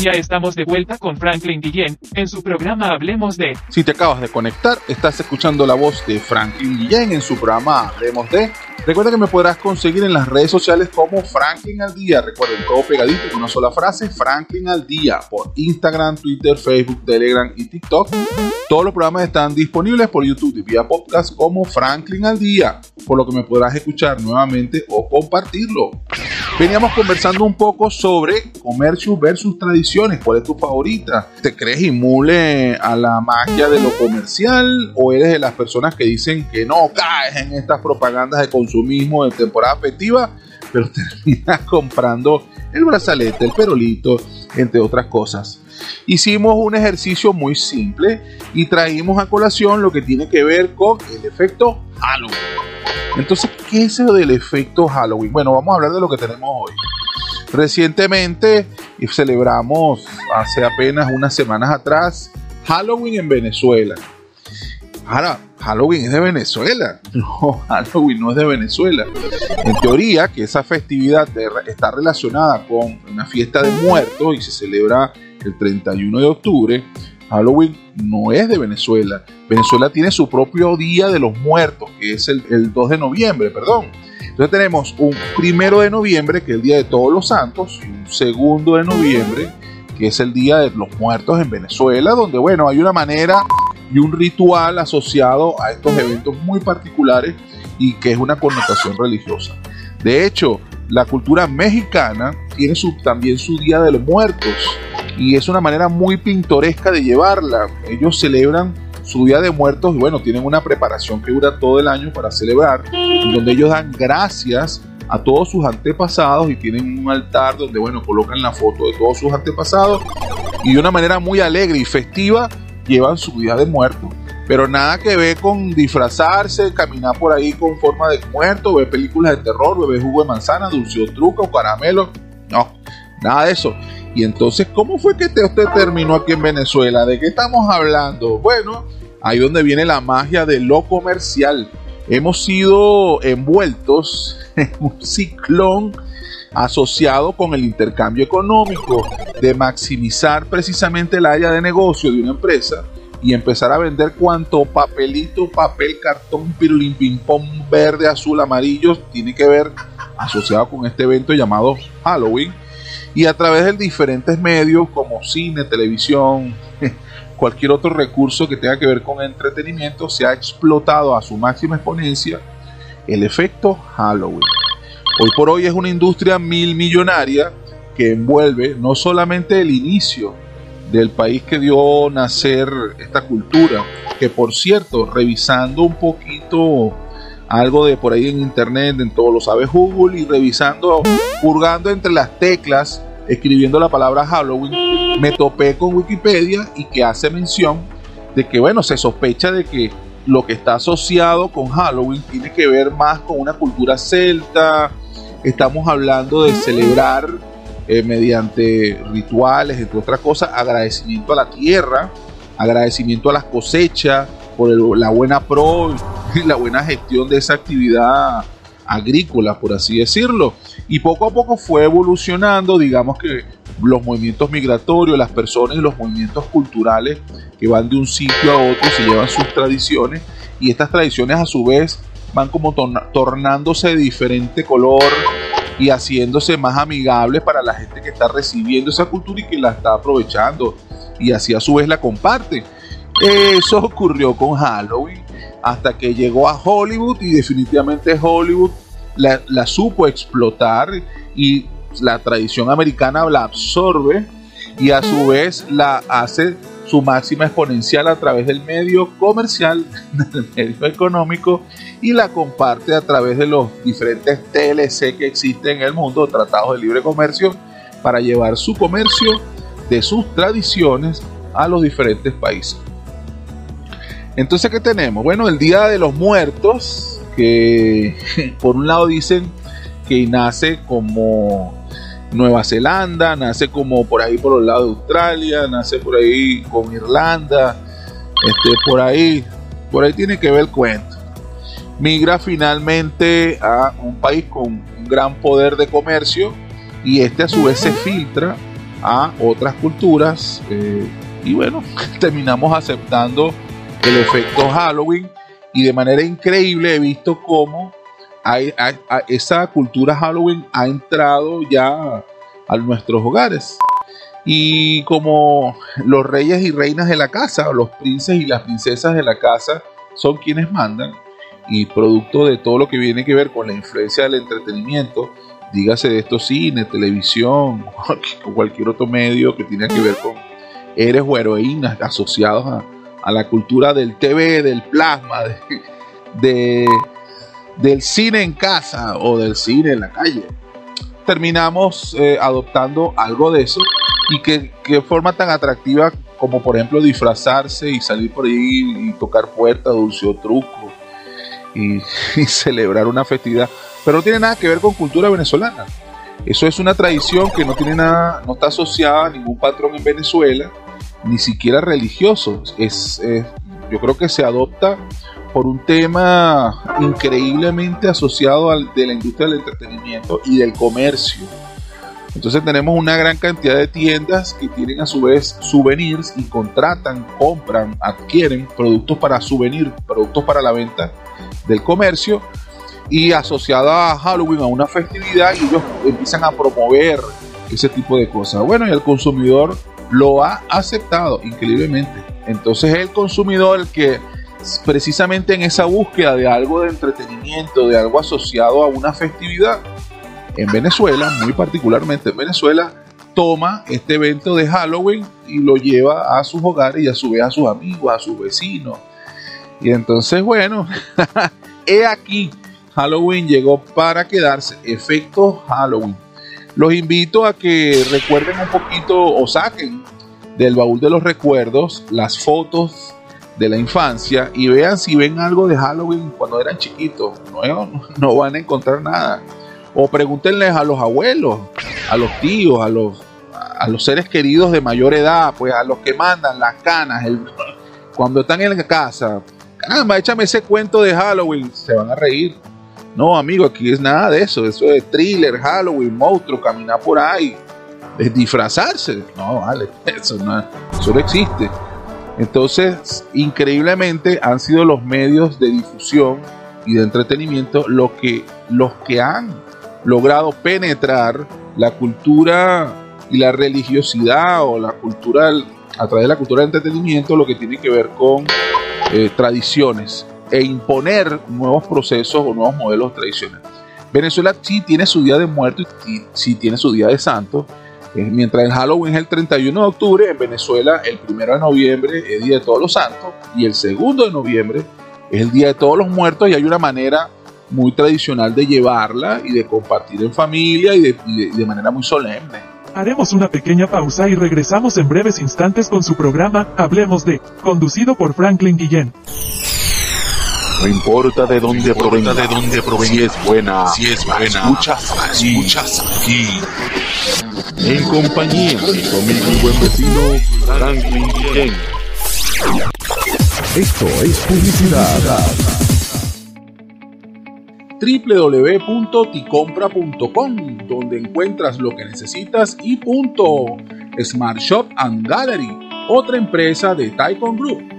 Ya estamos de vuelta con Franklin Guillén en su programa Hablemos de. Si te acabas de conectar, estás escuchando la voz de Franklin Guillén en su programa Hablemos de. Recuerda que me podrás conseguir en las redes sociales como Franklin al Día. Recuerden todo pegadito con una sola frase, Franklin al Día, por Instagram, Twitter, Facebook, Telegram y TikTok. Todos los programas están disponibles por YouTube y vía podcast como Franklin al Día, por lo que me podrás escuchar nuevamente o compartirlo. Veníamos conversando un poco sobre comercio versus tradiciones. ¿Cuál es tu favorita? ¿Te crees inmune a la magia de lo comercial o eres de las personas que dicen que no caes en estas propagandas de consumismo de temporada festiva, pero terminas comprando el brazalete, el perolito, entre otras cosas? Hicimos un ejercicio muy simple y traímos a colación lo que tiene que ver con el efecto Halloween. Entonces, ¿qué es eso del efecto Halloween? Bueno, vamos a hablar de lo que tenemos hoy. Recientemente celebramos, hace apenas unas semanas atrás, Halloween en Venezuela. Ahora, Halloween es de Venezuela. No, Halloween no es de Venezuela. En teoría, que esa festividad está relacionada con una fiesta de muertos y se celebra el 31 de octubre, Halloween no es de Venezuela. Venezuela tiene su propio Día de los Muertos, que es el, 2 de noviembre, perdón. Entonces tenemos un primero de noviembre, que es el Día de Todos los Santos, y un segundo de noviembre, que es el Día de los Muertos en Venezuela, donde, bueno, hay una manera y un ritual asociado a estos eventos muy particulares y que es una connotación religiosa. De hecho, la cultura mexicana tiene su, también su Día de los Muertos, y es una manera muy pintoresca de llevarla. Ellos celebran su Día de Muertos y bueno, tienen una preparación que dura todo el año para celebrar, donde ellos dan gracias a todos sus antepasados y tienen un altar donde bueno, colocan la foto de todos sus antepasados y de una manera muy alegre y festiva llevan su Día de Muertos. Pero nada que ver con disfrazarse, caminar por ahí con forma de muerto, ver películas de terror, beber jugo de manzana, dulce o truco o caramelo. No, nada de eso. Y entonces, ¿cómo fue que usted terminó aquí en Venezuela? ¿De qué estamos hablando? Bueno, ahí donde viene la magia de lo comercial. Hemos sido envueltos en un ciclón asociado con el intercambio económico, de maximizar precisamente el área de negocio de una empresa y empezar a vender cuanto papelito, papel, cartón, pirulín, ping pong, verde, azul, amarillo, tiene que ver asociado con este evento llamado Halloween y a través de diferentes medios como cine, televisión, cualquier otro recurso que tenga que ver con entretenimiento, se ha explotado a su máxima exponencia el efecto Halloween. Hoy por hoy es una industria mil millonaria que envuelve no solamente el inicio del país que dio nacer esta cultura, que por cierto, revisando un poquito algo de por ahí en internet, en todo lo sabe Google, y revisando, purgando entre las teclas, escribiendo la palabra Halloween, me topé con Wikipedia y que hace mención de que, bueno, se sospecha de que lo que está asociado con Halloween tiene que ver más con una cultura celta. Estamos hablando de celebrar eh, mediante rituales, entre otras cosas, agradecimiento a la tierra, agradecimiento a las cosechas, por la buena pro y la buena gestión de esa actividad agrícola, por así decirlo. Y poco a poco fue evolucionando, digamos que los movimientos migratorios, las personas y los movimientos culturales que van de un sitio a otro se llevan sus tradiciones y estas tradiciones a su vez van como tornándose de diferente color y haciéndose más amigables para la gente que está recibiendo esa cultura y que la está aprovechando y así a su vez la comparte. Eso ocurrió con Halloween hasta que llegó a Hollywood y definitivamente Hollywood la, supo explotar y la tradición americana la absorbe y a su vez la hace su máxima exponencial a través del medio comercial, del medio económico y la comparte a través de los diferentes TLC que existen en el mundo, tratados de libre comercio, para llevar su comercio de sus tradiciones a los diferentes países. Entonces, ¿qué tenemos? Bueno, el Día de los Muertos, que por un lado dicen que nace como Nueva Zelanda, nace como por ahí por el lado de Australia, nace por ahí con Irlanda, este, por ahí, por ahí tiene que ver el cuento. Migra finalmente a un país con un gran poder de comercio y este a su vez se filtra a otras culturas eh, y bueno, terminamos aceptando el efecto Halloween y de manera increíble he visto cómo hay, esa cultura Halloween ha entrado ya a nuestros hogares. Y como los reyes y reinas de la casa, los princes y las princesas de la casa son quienes mandan, y producto de todo lo que viene que ver con la influencia del entretenimiento, dígase de estos cine, televisión o cualquier otro medio que tiene que ver con héroes o heroínas asociados a, la cultura del TV, del plasma, de, del cine en casa o del cine en la calle. Terminamos eh, adoptando algo de eso y que, que forma tan atractiva como por ejemplo disfrazarse y salir por ahí y tocar puertas, dulce o truco y, celebrar una festividad, pero no tiene nada que ver con cultura venezolana. Eso es una tradición que no tiene nada, no está asociada a ningún patrón en Venezuela, ni siquiera religioso. Es, yo creo que se adopta por un tema increíblemente asociado al de la industria del entretenimiento y del comercio. Entonces tenemos una gran cantidad de tiendas que tienen a su vez souvenirs y contratan, compran, adquieren productos para souvenir, productos para la venta del comercio y asociada a Halloween, a una festividad, y ellos empiezan a promover ese tipo de cosas. Bueno, y el consumidor lo ha aceptado increíblemente. Entonces el consumidor el que precisamente en esa búsqueda de algo de entretenimiento, de algo asociado a una festividad, en Venezuela, muy particularmente en Venezuela, toma este evento de Halloween y lo lleva a sus hogares y a su vez a sus amigos, a sus vecinos, y entonces, bueno, he aquí, Halloween llegó para quedarse, efecto Halloween. Los invito a que recuerden un poquito o saquen del baúl de los recuerdos las fotos de la infancia y vean si ven algo de Halloween cuando eran chiquitos. No, no van a encontrar nada. O pregúntenles a los abuelos, a los tíos, a los, a los seres queridos de mayor edad, pues a los que mandan las canas, cuando están en la casa, caramba, échame ese cuento de Halloween, se van a reír. No, amigo, aquí es nada de eso. Eso es thriller, Halloween, monstruo, caminar por ahí, es disfrazarse. No, vale, eso no, eso no existe. Entonces, increíblemente han sido los medios de difusión y de entretenimiento los que, los que han logrado penetrar la cultura y la religiosidad o la cultura a través de la cultura de entretenimiento, lo que tiene que ver con eh, tradiciones e imponer nuevos procesos o nuevos modelos tradicionales. Venezuela sí tiene su día de muerto y sí, tiene su día de santo. Eh, mientras el Halloween es el 31 de octubre, en Venezuela el 1 de noviembre es Día de Todos los Santos y el 2 de noviembre es el Día de Todos los Muertos y hay una manera muy tradicional de llevarla y de compartir en familia y de manera muy solemne. Haremos una pequeña pausa y regresamos en breves instantes con su programa Hablemos de, conducido por Franklin Guillén. No importa de dónde provenga, de dónde provenga, si es buena, si es buena, escuchas aquí, escuchas aquí. En compañía de conmigo mi buen vecino Franklin Guillén. Esto es publicidad www.ticompra.com, donde encuentras lo que necesitas y punto. Smart Shop and Gallery, otra empresa de Taikon Group